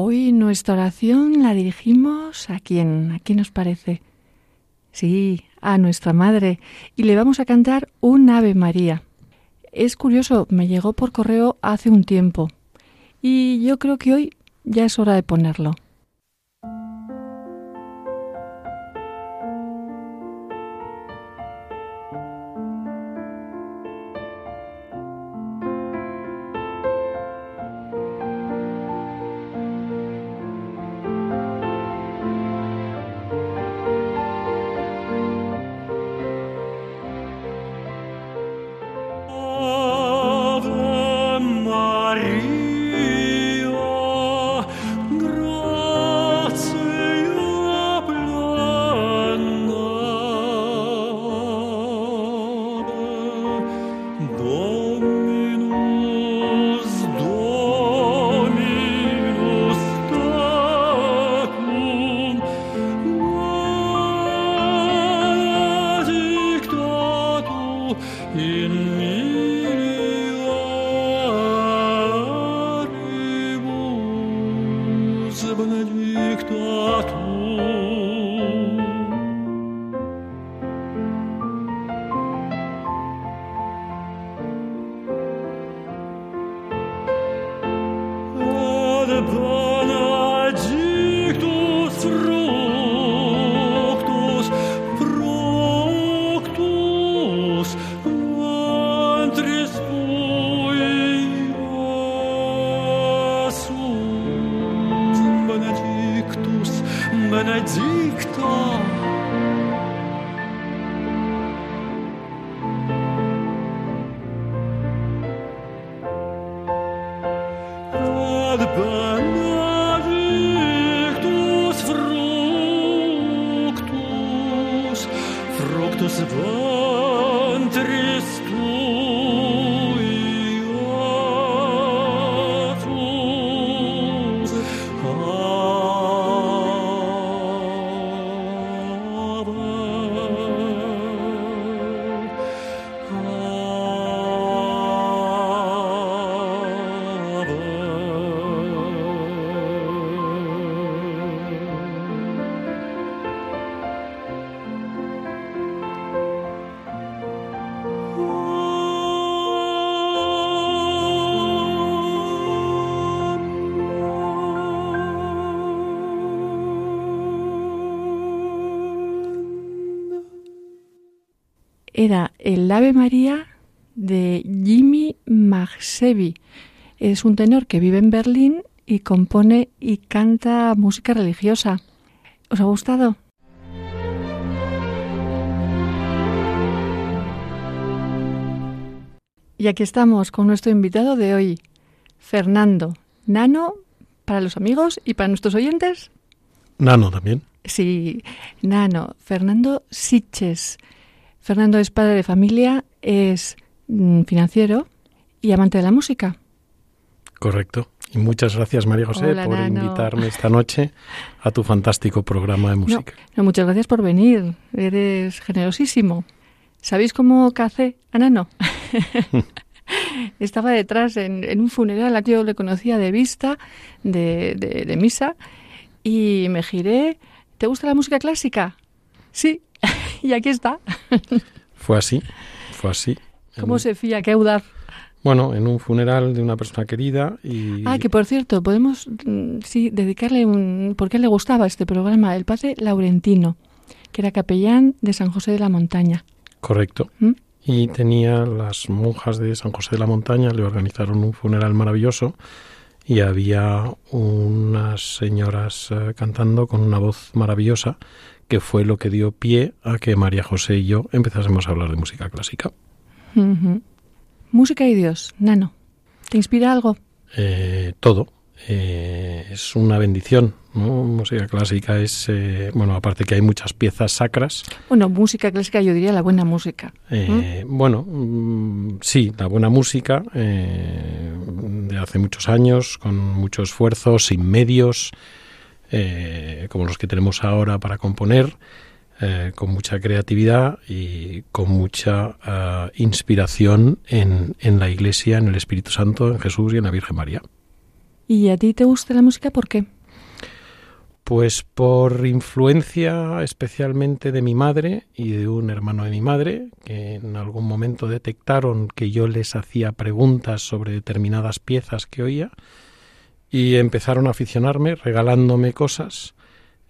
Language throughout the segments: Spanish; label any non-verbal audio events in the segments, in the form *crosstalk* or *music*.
Hoy nuestra oración la dirigimos a quién, a quién nos parece. Sí, a nuestra Madre, y le vamos a cantar un Ave María. Es curioso, me llegó por correo hace un tiempo, y yo creo que hoy ya es hora de ponerlo. Era el Ave María de Jimmy Magsevi. Es un tenor que vive en Berlín y compone y canta música religiosa. ¿Os ha gustado? Y aquí estamos con nuestro invitado de hoy, Fernando. Nano para los amigos y para nuestros oyentes. Nano también. Sí, Nano. Fernando Siches. Fernando es padre de familia, es mm, financiero y amante de la música. Correcto. Y muchas gracias, María José, por invitarme esta noche a tu fantástico programa de música. No, muchas gracias por venir. Eres generosísimo. ¿Sabéis cómo cacé a Nano? *laughs* Estaba detrás en, un funeral, a yo le conocía de vista, de, de misa, y me giré. ¿Te gusta la música clásica? Sí, *laughs* y aquí está. Fue así, fue así. ¿Cómo se fía? ¿Qué audaz? Bueno, en un funeral de una persona querida y... Ah, que por cierto, podemos, mm, sí, dedicarle un... ¿Por qué le gustaba este programa? El padre Laurentino, que era capellán de San José de la Montaña. Correcto. ¿Mm? Y tenía las monjas de San José de la Montaña, le organizaron un funeral maravilloso y había unas señoras eh, cantando con una voz maravillosa que fue lo que dio pie a que María José y yo empezásemos a hablar de música clásica. Música y Dios, Nano. ¿Te inspira algo? Eh, todo. Eh, es una bendición. ¿no? Música clásica es, eh, bueno, aparte que hay muchas piezas sacras. Bueno, música clásica yo diría la buena música. Eh, Bueno, mm, sí, la buena música eh, de hace muchos años, con mucho esfuerzo, sin medios, como los que tenemos ahora para componer, con mucha creatividad y con mucha ah, inspiración en, en la Iglesia, en el Espíritu Santo, en Jesús y en la Virgen María. ¿Y a ti te gusta la música por qué? Pues por influencia especialmente de mi madre y de un hermano de mi madre, que en algún momento detectaron que yo les hacía preguntas sobre determinadas piezas que oía y empezaron a aficionarme regalándome cosas,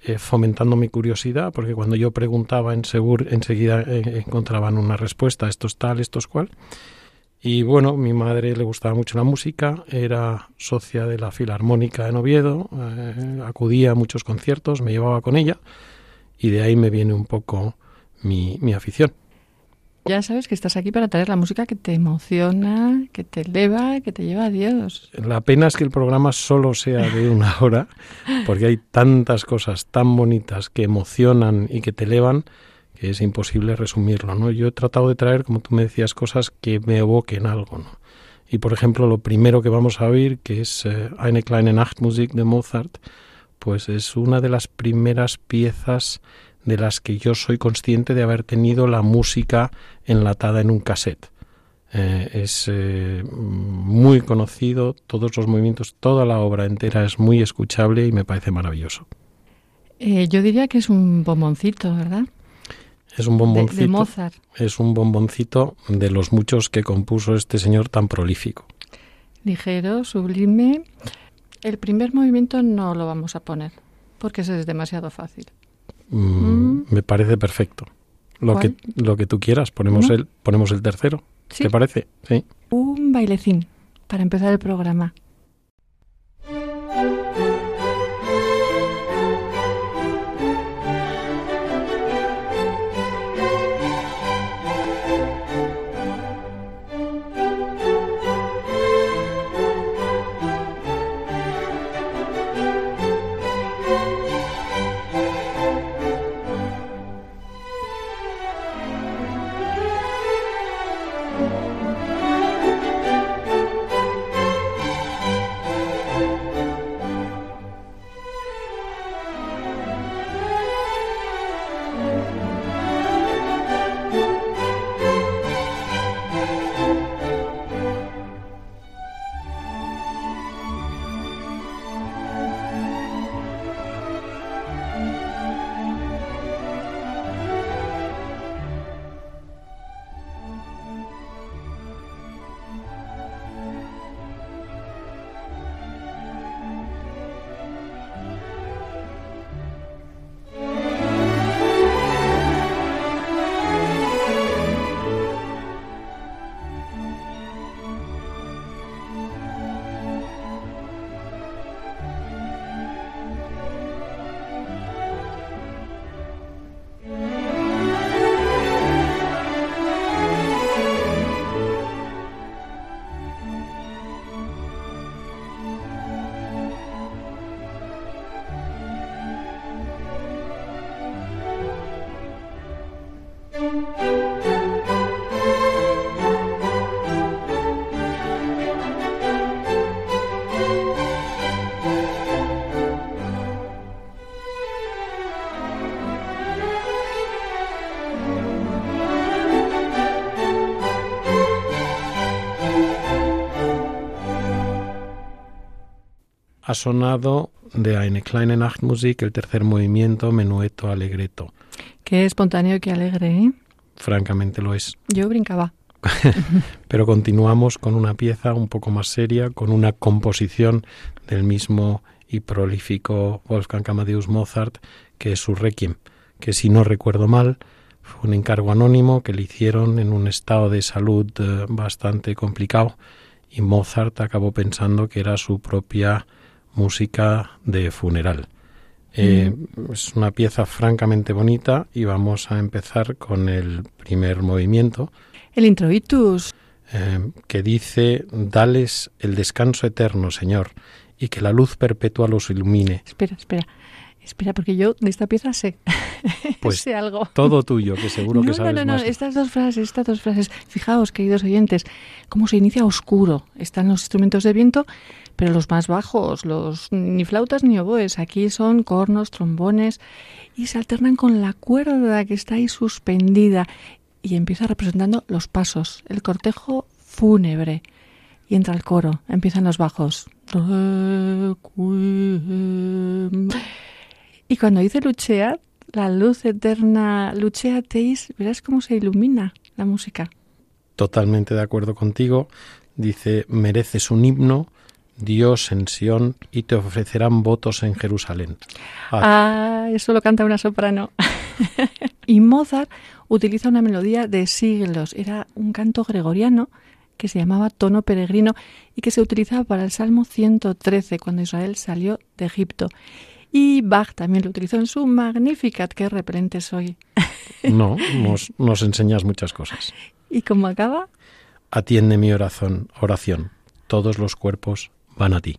eh, fomentando mi curiosidad, porque cuando yo preguntaba en segur, enseguida eh, encontraban una respuesta, esto es tal, esto es cual. Y bueno, mi madre le gustaba mucho la música, era socia de la Filarmónica en Oviedo, eh, acudía a muchos conciertos, me llevaba con ella y de ahí me viene un poco mi, mi afición. Ya sabes que estás aquí para traer la música que te emociona, que te eleva, que te lleva a Dios. La pena es que el programa solo sea de una hora, porque hay tantas cosas tan bonitas que emocionan y que te elevan que es imposible resumirlo, ¿no? Yo he tratado de traer, como tú me decías, cosas que me evoquen algo, ¿no? Y por ejemplo, lo primero que vamos a oír, que es eh, Eine kleine Nachtmusik de Mozart, pues es una de las primeras piezas de las que yo soy consciente de haber tenido la música enlatada en un cassette. Eh, es eh, muy conocido, todos los movimientos, toda la obra entera es muy escuchable y me parece maravilloso. Yo diría que es un bomboncito, ¿verdad? Es un bomboncito. De, de Mozart. Es un bomboncito de los muchos que compuso este señor tan prolífico. Ligero, sublime. El primer movimiento no lo vamos a poner, porque eso es demasiado fácil. Mm, Mm. Me parece perfecto. Lo ¿Cuál? que, lo que tú quieras, ponemos, ¿No? el, ponemos el tercero. Sí. ¿Te parece? Sí. Un bailecín para empezar el programa. Ha sonado de Eine kleine Nachtmusik el tercer movimiento, Menueto Allegretto. Qué espontáneo y qué alegre, ¿eh? Francamente lo es. Yo brincaba. *laughs* Pero continuamos con una pieza un poco más seria, con una composición del mismo y prolífico Wolfgang Amadeus Mozart, que es su Requiem, que si no recuerdo mal, fue un encargo anónimo que le hicieron en un estado de salud eh, bastante complicado y Mozart acabó pensando que era su propia música de funeral. Eh, Es una pieza francamente bonita y vamos a empezar con el primer movimiento. El introitus. eh, que dice, dales el descanso eterno, Señor, y que la luz perpetua los ilumine. Espera, espera. Espera, porque yo de esta pieza sé, *laughs* Pues sé algo. Todo tuyo, que seguro no, que sabes no, no, no, más. estas dos frases, estas dos frases. Fijaos, queridos oyentes, cómo se inicia oscuro. Están los instrumentos de viento, pero los más bajos, los ni flautas ni oboes. Aquí son cornos, trombones y se alternan con la cuerda que está ahí suspendida y empieza representando los pasos, el cortejo fúnebre. Y entra el coro, empiezan los bajos. Y cuando dice luchea, la luz eterna, luchea teis, verás cómo se ilumina la música. Totalmente de acuerdo contigo. Dice, mereces un himno, Dios en Sión, y te ofrecerán votos en Jerusalén. Ah, Ah, eso lo canta una soprano. *laughs* y Mozart utiliza una melodía de siglos. Era un canto gregoriano que se llamaba tono peregrino y que se utilizaba para el Salmo 113 cuando Israel salió de Egipto. Y Bach también lo utilizó en su Magnificat, qué repelente soy. *laughs* no, *laughs* nos, nos enseñas muchas cosas. ¿Y cómo acaba? Atiende mi oración, oración. Todos los cuerpos van a ti.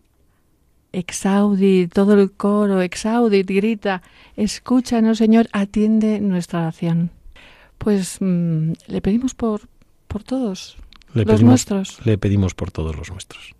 Exaudit, todo el coro, exaudit, grita, escúchanos Señor, atiende nuestra oración. Pues mm, le pedimos por, por todos Le los pedimos, nuestros. le pedimos por todos los nuestros.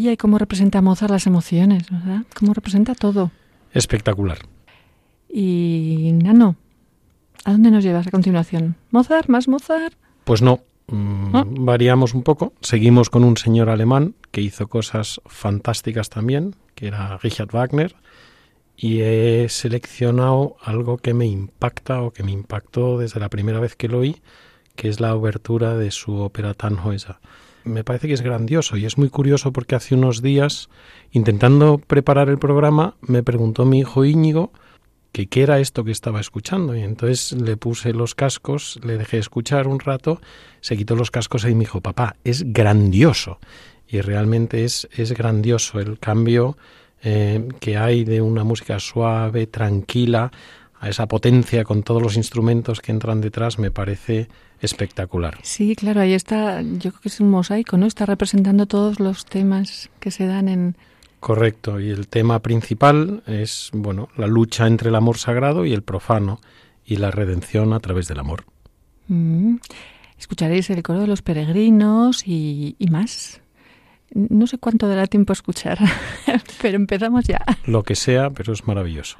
Maravilla y cómo representa Mozart las emociones, ¿verdad? Cómo representa todo. Espectacular. Y Nano, ¿a dónde nos llevas a continuación? ¿Mozart? ¿Más Mozart? Pues no, mm, variamos un poco. Seguimos con un señor alemán que hizo cosas fantásticas también, que era Richard Wagner, y he seleccionado algo que me impacta o que me impactó desde la primera vez que lo oí, que es la obertura de su ópera Tannhäuser. Me parece que es grandioso y es muy curioso porque hace unos días, intentando preparar el programa, me preguntó mi hijo Íñigo que qué era esto que estaba escuchando. Y entonces le puse los cascos, le dejé escuchar un rato, se quitó los cascos y me dijo, papá, es grandioso. Y realmente es, es grandioso el cambio eh, que hay de una música suave, tranquila, a esa potencia con todos los instrumentos que entran detrás, me parece espectacular. Sí, claro, ahí está, yo creo que es un mosaico, ¿no? Está representando todos los temas que se dan en... Correcto, y el tema principal es, bueno, la lucha entre el amor sagrado y el profano y la redención a través del amor. Mm. Escucharéis el coro de los peregrinos y, y más. No sé cuánto dará tiempo a escuchar, *laughs* pero empezamos ya. Lo que sea, pero es maravilloso.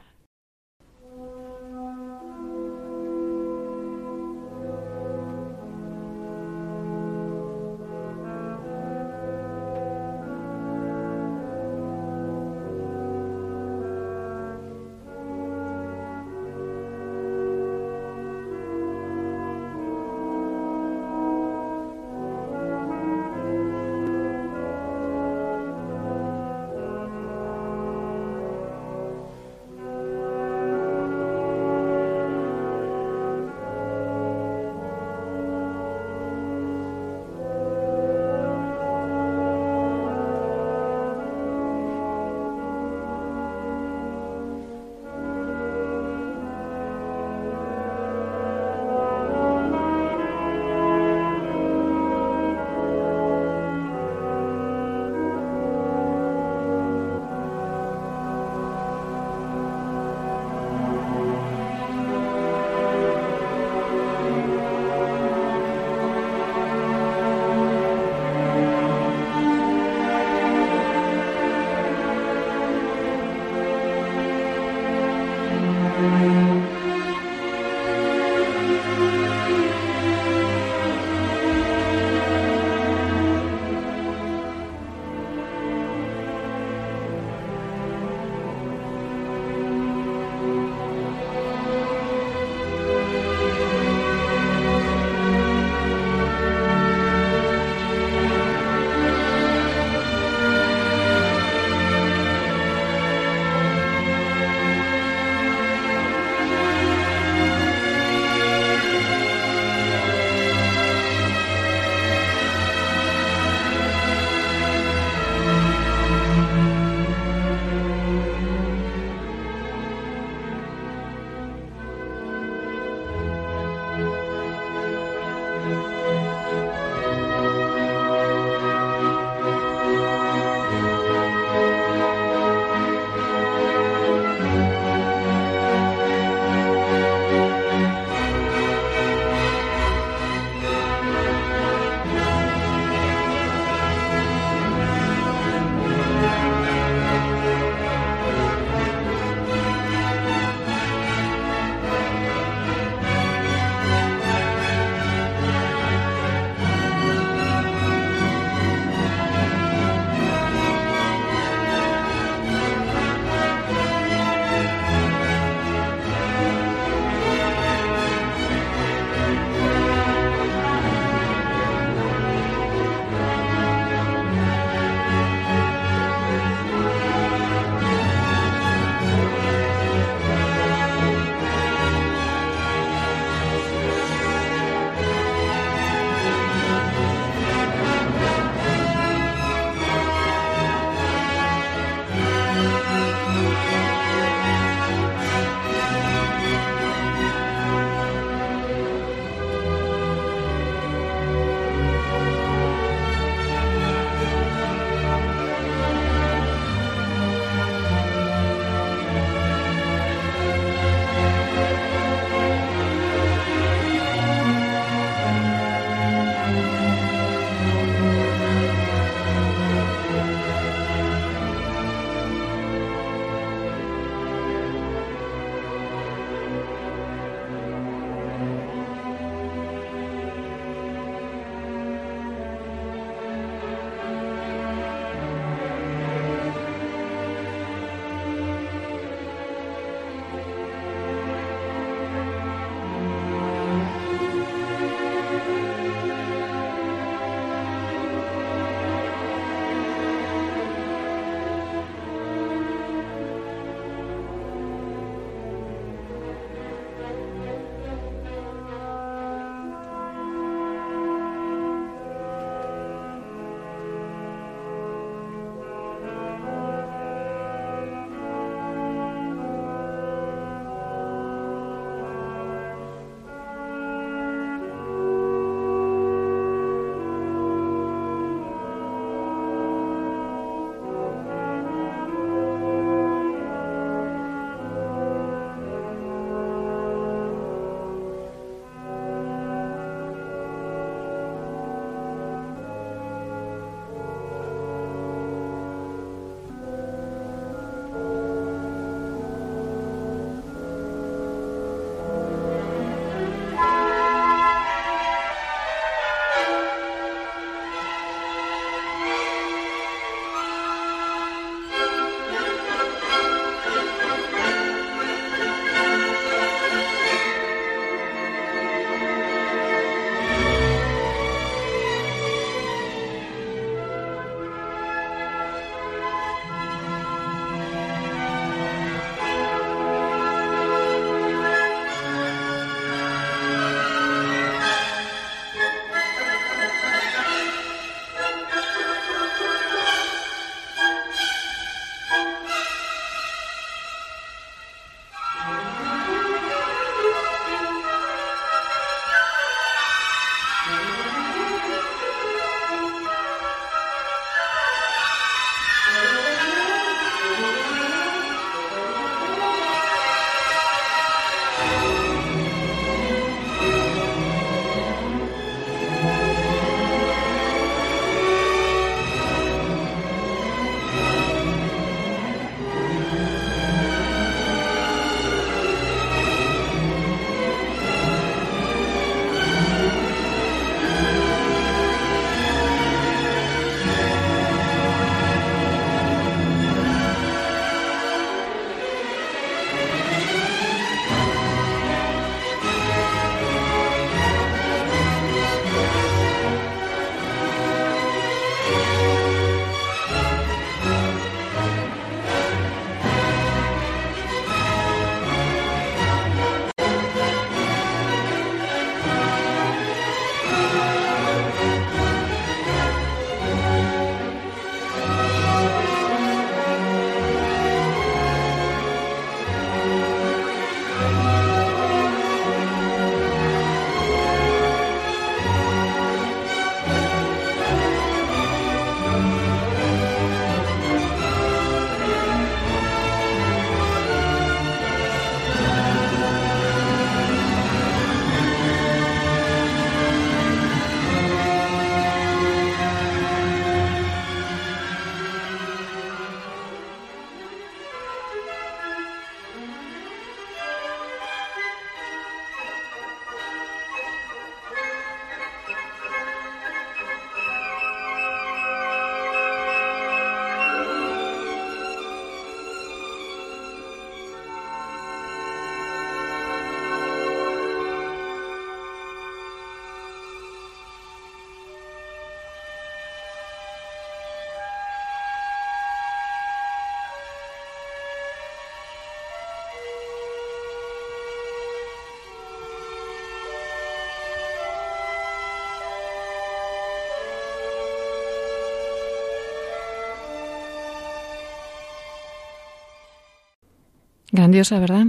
Grandiosa, ¿verdad?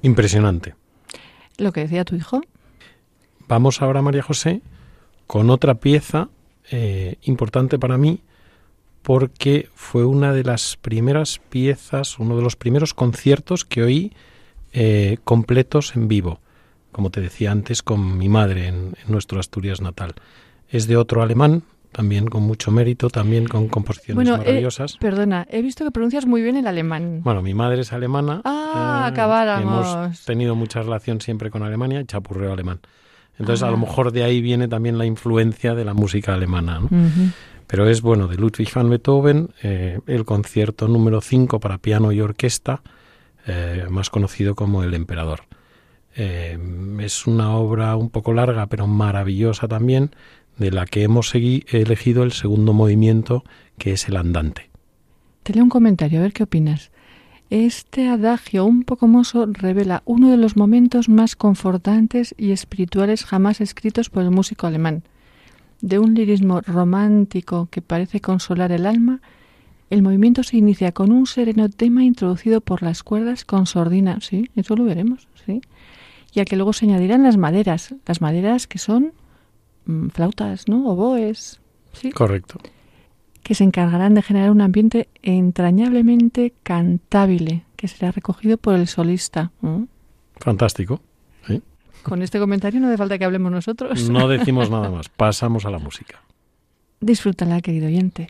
Impresionante. Lo que decía tu hijo. Vamos ahora, María José, con otra pieza eh, importante para mí, porque fue una de las primeras piezas, uno de los primeros conciertos que oí eh, completos en vivo, como te decía antes, con mi madre en, en nuestro Asturias natal. Es de otro alemán, también con mucho mérito, también con composiciones Bueno, eh, maravillosas. perdona, he visto que pronuncias muy bien el alemán. Bueno, mi madre es alemana. Ah, eh, acabáramos. Hemos tenido mucha relación siempre con Alemania, chapurreo alemán. Entonces, a Ah. lo mejor de ahí viene también la influencia de la música alemana. Pero es bueno, de Ludwig van Beethoven, eh, el concierto número 5 para piano y orquesta, eh, más conocido como El Emperador. Eh, es una obra un poco larga, pero maravillosa también, de la que hemos elegido el segundo movimiento, que es el andante. Te leo un comentario, a ver qué opinas. Este adagio un poco mozo revela uno de los momentos más confortantes y espirituales jamás escritos por el músico alemán. De un lirismo romántico que parece consolar el alma, el movimiento se inicia con un sereno tema introducido por las cuerdas con sordina, sí, eso lo veremos, sí, y a que luego se añadirán las maderas, las maderas que son flautas, ¿no? Oboes, sí Correcto. que se encargarán de generar un ambiente entrañablemente cantable, que será recogido por el solista. ¿Mm? Fantástico. ¿sí? Con este comentario no hace falta que hablemos nosotros. No *laughs* decimos nada más, pasamos a la música. Disfrútala, querido oyente.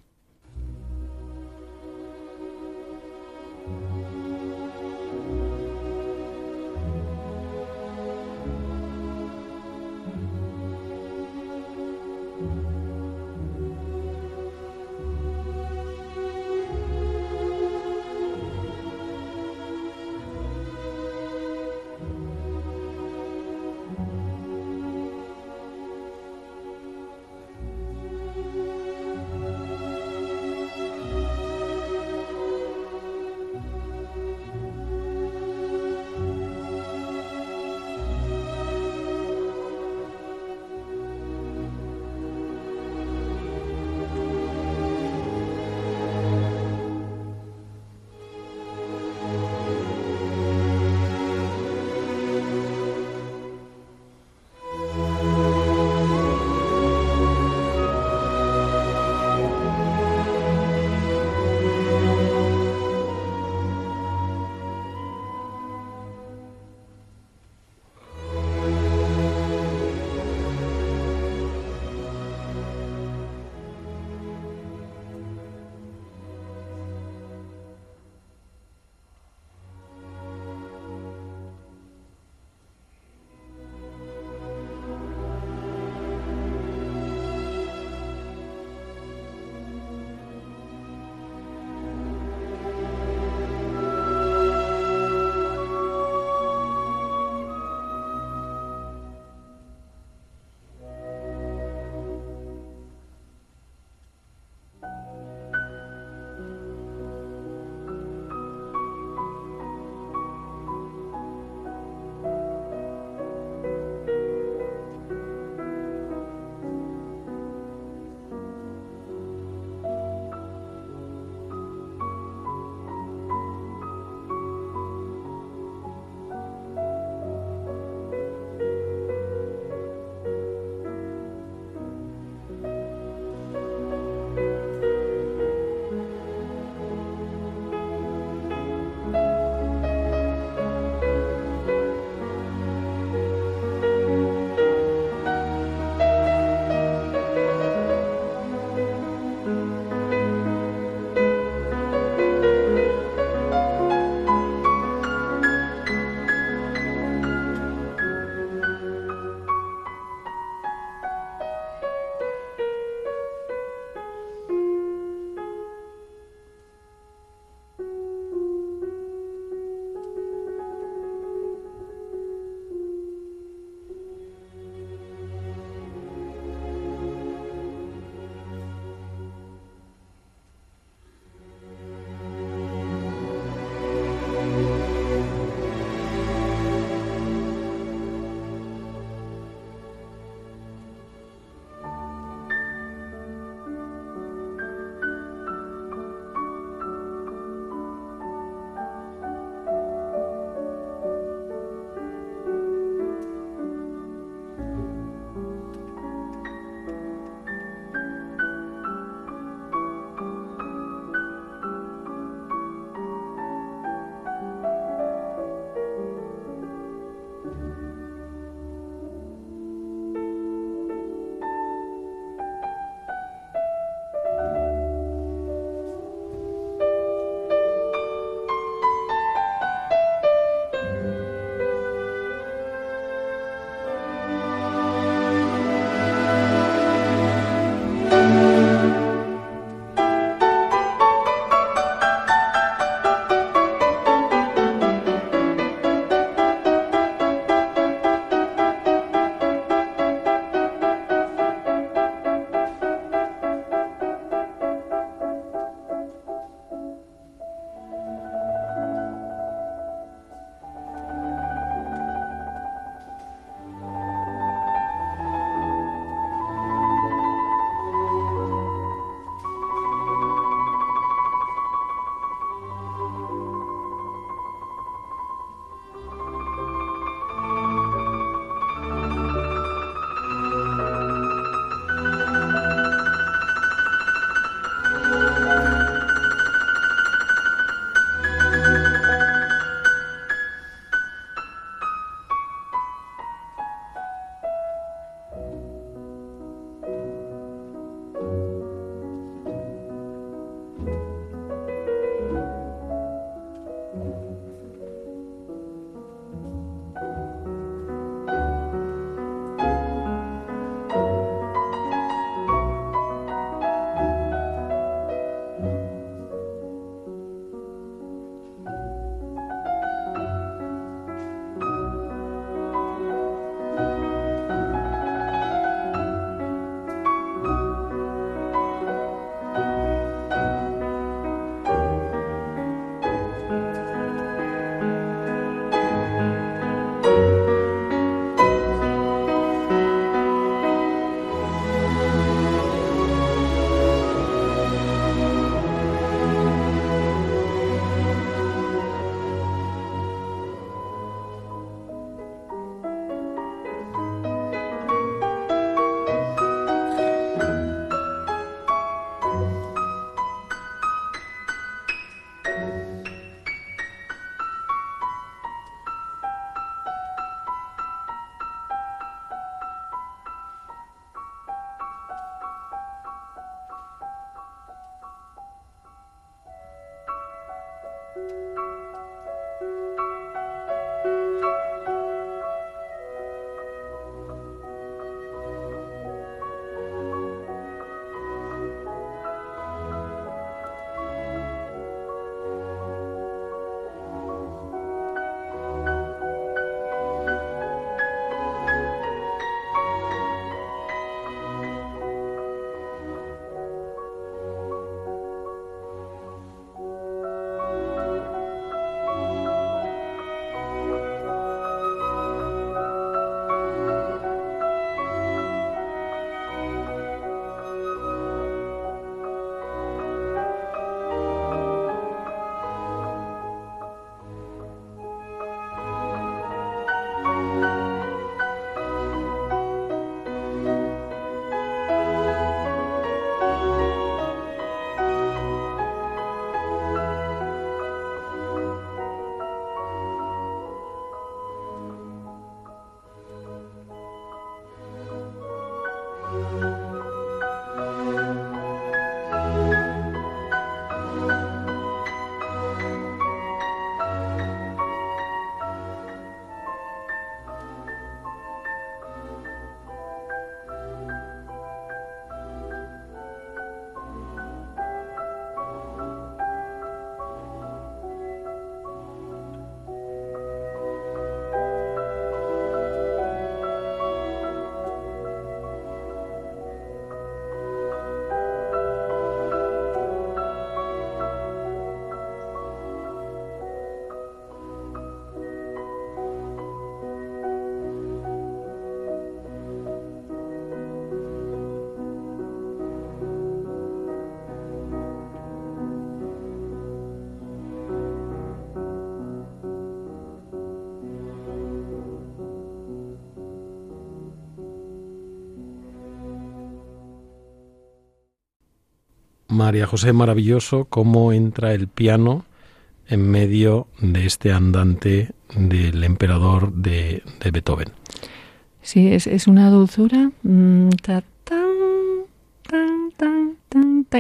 María José, maravilloso cómo entra el piano en medio de este andante del emperador de, Beethoven. Sí, es, una dulzura. Mm,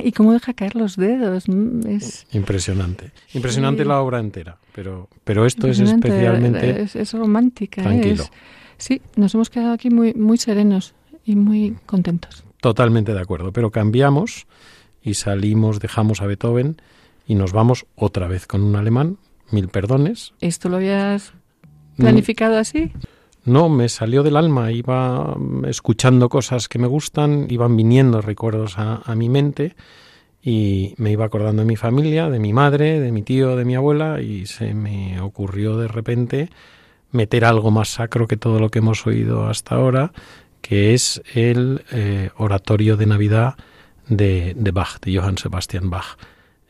y cómo deja caer los dedos. Mm, es impresionante. Impresionante la obra entera, pero, pero esto es especialmente. Es, romántica. Tranquilo. sí, nos hemos quedado aquí muy, muy serenos y muy contentos. Totalmente de acuerdo, pero cambiamos y salimos, dejamos a Beethoven y nos vamos otra vez con un alemán, mil perdones. ¿Esto lo habías planificado así? No, me salió del alma, iba escuchando cosas que me gustan, iban viniendo recuerdos a, mi mente y me iba acordando de mi familia, de mi madre, de mi tío, de mi abuela y se me ocurrió de repente meter algo más sacro que todo lo que hemos oído hasta ahora, que es el eh, oratorio de Navidad de, Bach, de Johann Sebastian Bach.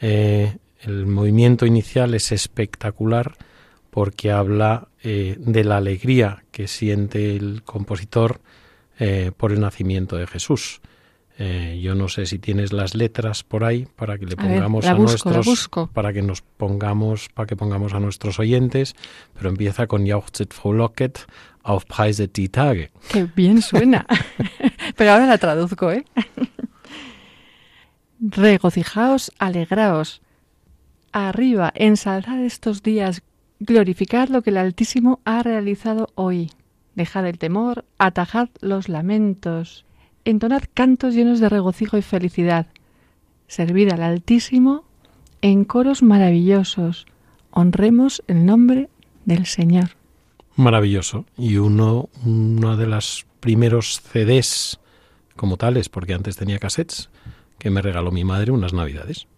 Eh, el movimiento inicial es espectacular porque habla eh, de la alegría que siente el compositor eh, por el nacimiento de Jesús. yo no sé si tienes las letras por ahí para que le pongamos a, nuestros para que nos pongamos para que pongamos a nuestros oyentes, pero empieza con Jauchzet frohlocket auf Preise die Tage. Qué bien suena. *laughs* *laughs* pero ahora la traduzco, ¿eh? *laughs* Regocijaos, alegraos. Arriba, ensalzad estos días, glorificad lo que el Altísimo ha realizado hoy. Dejad el temor, atajad los lamentos, entonad cantos llenos de regocijo y felicidad. Servid al Altísimo en coros maravillosos. Honremos el nombre del Señor. Maravilloso. Y uno, uno de los primeros CDs como tales, porque antes tenía cassettes, que me regaló mi madre unas navidades.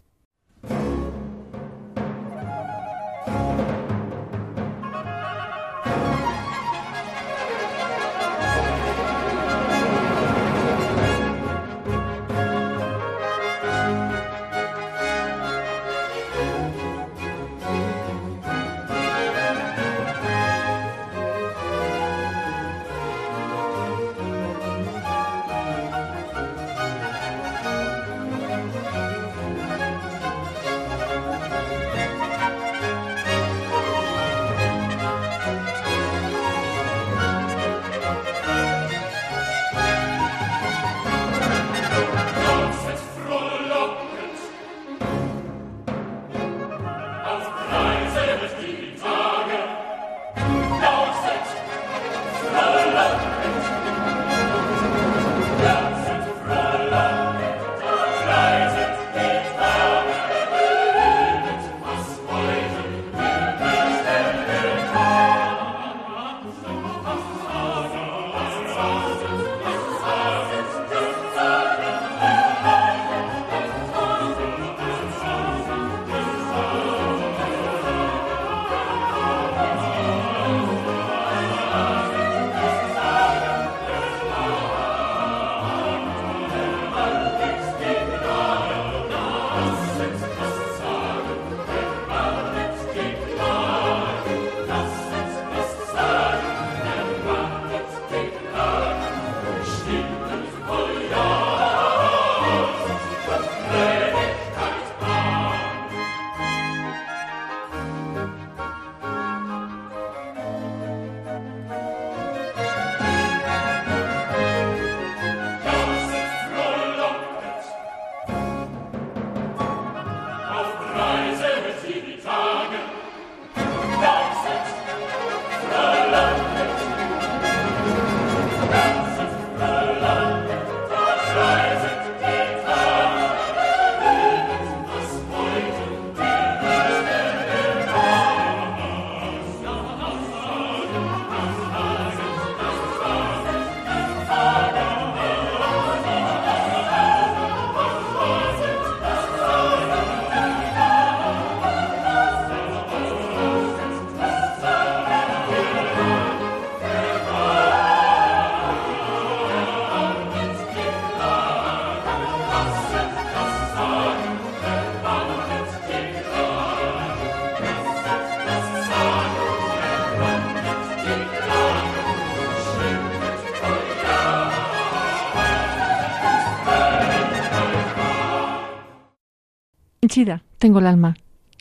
Henchida tengo el alma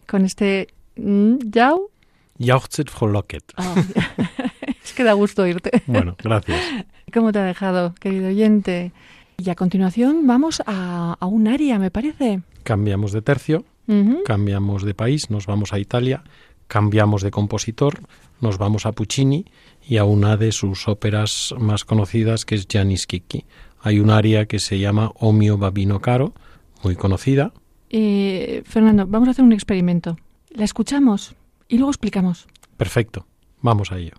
con este mm, yau. Jauchzet frohlocket. Ah, *laughs* es que da gusto oírte. Bueno, gracias. ¿Cómo te ha dejado, querido oyente? Y a continuación vamos a, a un área, me parece. Cambiamos de tercio, cambiamos de país, nos vamos a Italia, cambiamos de compositor, nos vamos a Puccini y a una de sus óperas más conocidas que es Gianni Schicchi. Hay un área que se llama O mio babino caro, muy conocida. Eh, Fernando, vamos a hacer un experimento. La escuchamos y luego explicamos. Perfecto, vamos a ello.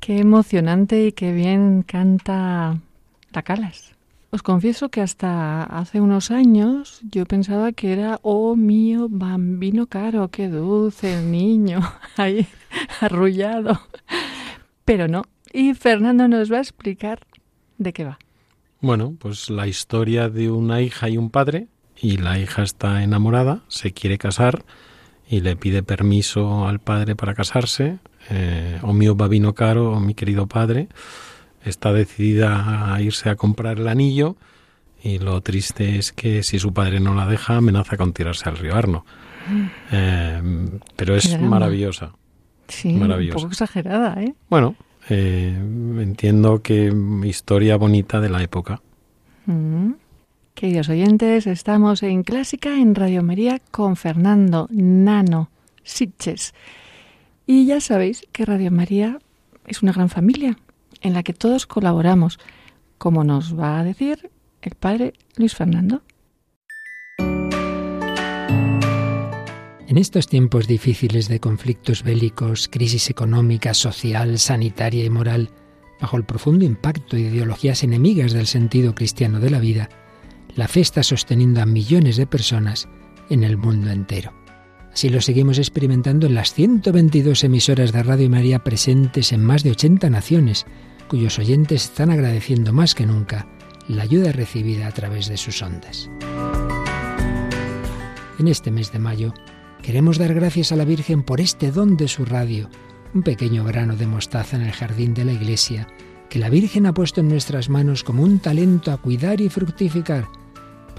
Qué emocionante y qué bien canta la Calas. Os confieso que hasta hace unos años yo pensaba que era, oh mío, bambino caro, qué dulce niño, *laughs* ahí arrullado. Pero no. Y Fernando nos va a explicar de qué va. Bueno, pues la historia de una hija y un padre, y la hija está enamorada, se quiere casar y le pide permiso al padre para casarse. Eh, o mío babino caro, o mi querido padre, está decidida a irse a comprar el anillo y lo triste es que si su padre no la deja amenaza con tirarse al río Arno. Eh, pero es Caramba. maravillosa. Sí, Maravillosa. un poco exagerada, ¿eh? Bueno, eh, entiendo que historia bonita de la época. Mm. Queridos oyentes, estamos en Clásica en Radio María con Fernando Nano Sitches. Y ya sabéis que Radio María es una gran familia en la que todos colaboramos, como nos va a decir el padre Luis Fernando. En estos tiempos difíciles de conflictos bélicos, crisis económica, social, sanitaria y moral, bajo el profundo impacto de ideologías enemigas del sentido cristiano de la vida, la fe está sosteniendo a millones de personas en el mundo entero. Así lo seguimos experimentando en las 122 emisoras de Radio María presentes en más de 80 naciones, cuyos oyentes están agradeciendo más que nunca la ayuda recibida a través de sus ondas. En este mes de mayo queremos dar gracias a la Virgen por este don de su radio, un pequeño grano de mostaza en el jardín de la iglesia, que la Virgen ha puesto en nuestras manos como un talento a cuidar y fructificar,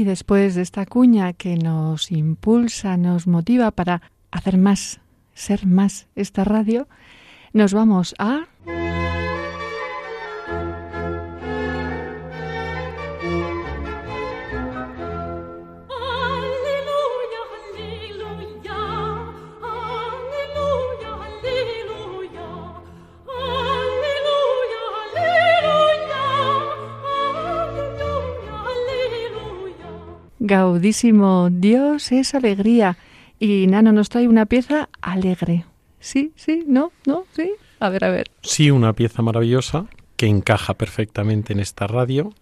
Y después de esta cuña que nos impulsa, nos motiva para hacer más, ser más esta radio, nos vamos a... Gaudísimo Dios es alegría. Y Nano nos trae una pieza alegre. Sí, sí, no, no, sí. A ver, a ver. Sí, una pieza maravillosa que encaja perfectamente en esta radio,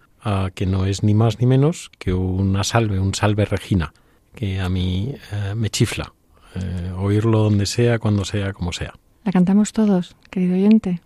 que no es ni más ni menos que una salve, un salve Regina, que a mí eh, me chifla. eh, oírlo donde sea, cuando sea, como sea. La cantamos todos, querido oyente.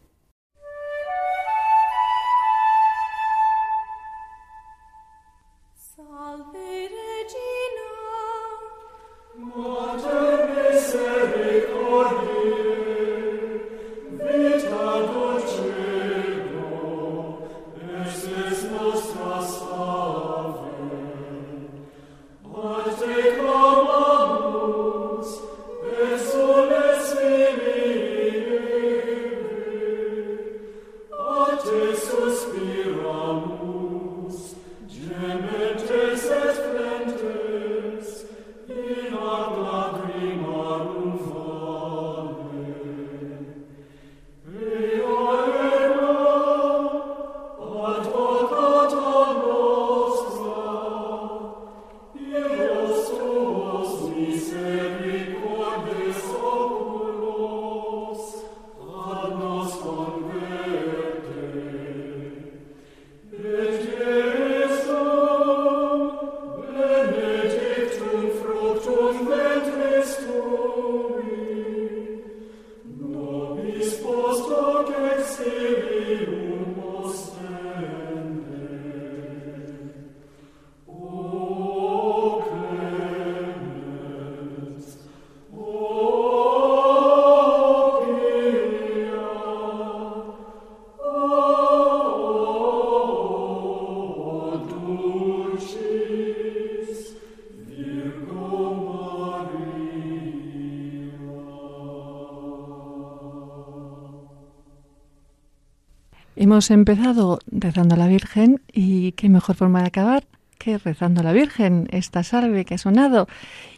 Hemos empezado rezando a la Virgen y qué mejor forma de acabar que rezando a la Virgen, esta salve que ha sonado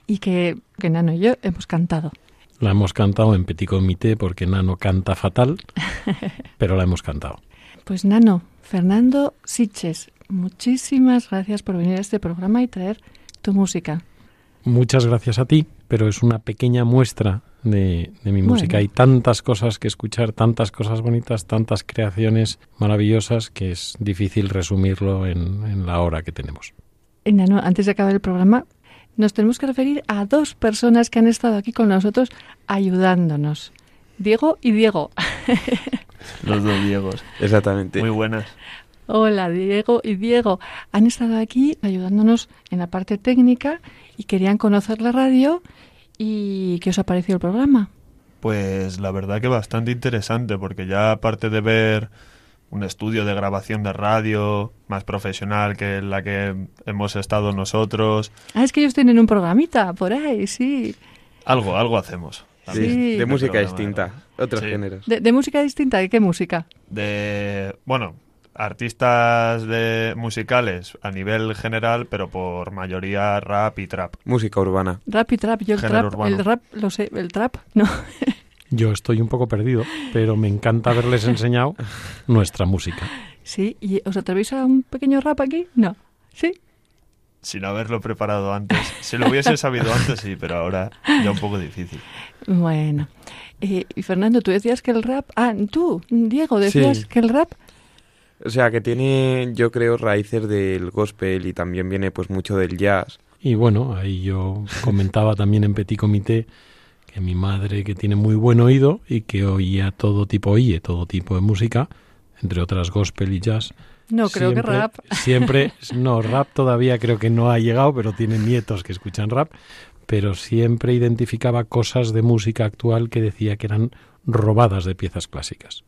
y que, que Nano y yo hemos cantado. La hemos cantado en petit comité porque Nano canta fatal, *laughs* pero la hemos cantado. Pues Nano, Fernando Siches, muchísimas gracias por venir a este programa y traer tu música. Muchas gracias a ti, pero es una pequeña muestra de, de mi música. Bueno. Hay tantas cosas que escuchar, tantas cosas bonitas, tantas creaciones maravillosas que es difícil resumirlo en, en la hora que tenemos. Nano, antes de acabar el programa, nos tenemos que referir a dos personas que han estado aquí con nosotros ayudándonos. Diego y Diego. *laughs* Los dos Diegos. Exactamente. Muy buenas. Hola, Diego y Diego. Han estado aquí ayudándonos en la parte técnica y querían conocer la radio. ¿Y qué os ha parecido el programa? Pues la verdad que bastante interesante, porque ya aparte de ver un estudio de grabación de radio más profesional que la que hemos estado nosotros, Ah, es que ellos tienen un programita por ahí, sí. algo, algo hacemos. Sí. de De música distinta, otros Sí. géneros. De, de música distinta, ¿de qué música? De, bueno, artistas de musicales a nivel general, pero por mayoría rap y trap. Música urbana. Rap y trap. Yo el Género trap, urbano. el rap, lo sé, el trap, no. *laughs* Yo estoy un poco perdido, pero me encanta haberles enseñado nuestra música. Sí, ¿y os atrevéis a un pequeño rap aquí? No. ¿Sí? Sin haberlo preparado antes. Si lo hubiese sabido antes, sí, pero ahora ya un poco difícil. Bueno. Eh, y Fernando, tú decías que el rap... Ah, tú, Diego, decías Sí. que el rap... O sea, que tiene, yo creo, raíces del gospel y también viene pues mucho del jazz. Y bueno, ahí yo comentaba también en Petit Comité que mi madre, que tiene muy buen oído y que oía todo tipo, oye todo tipo de música, entre otras gospel y jazz. No, creo que rap. *laughs* Siempre, no, rap todavía creo que no ha llegado, pero tiene nietos que escuchan rap, pero siempre identificaba cosas de música actual que decía que eran robadas de piezas clásicas.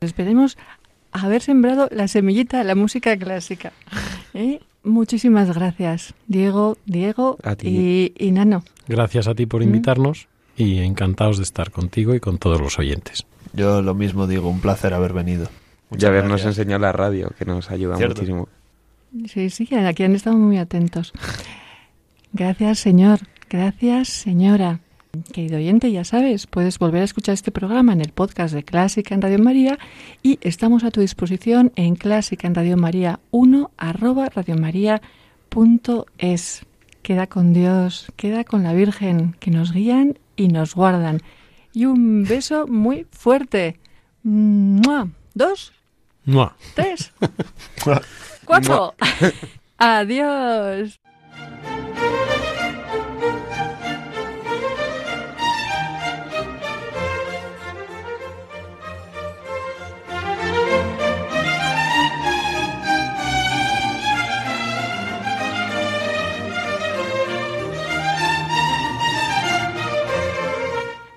Esperemos haber sembrado la semillita de la música clásica. ¿Eh? Muchísimas gracias, Diego, Diego A ti. y, y Nano. Gracias a ti por Mm. invitarnos y encantados de estar contigo y con todos los oyentes. Yo lo mismo digo, un placer haber venido. Muchas y habernos gracias. enseñado la radio, que nos ayuda Cierto. muchísimo. Sí, sí, aquí han estado muy atentos. Gracias, señor. Gracias, señora. Querido oyente, ya sabes, puedes volver a escuchar este programa en el podcast de Clásica en Radio María y estamos a tu disposición en Clásica en Radio María 1 arroba radiomaria.es. Queda con Dios, queda con la Virgen, que nos guían y nos guardan. Y un beso muy fuerte. ¡Mua! Dos, ¡Mua! tres, *laughs* cuatro. *laughs* Adiós.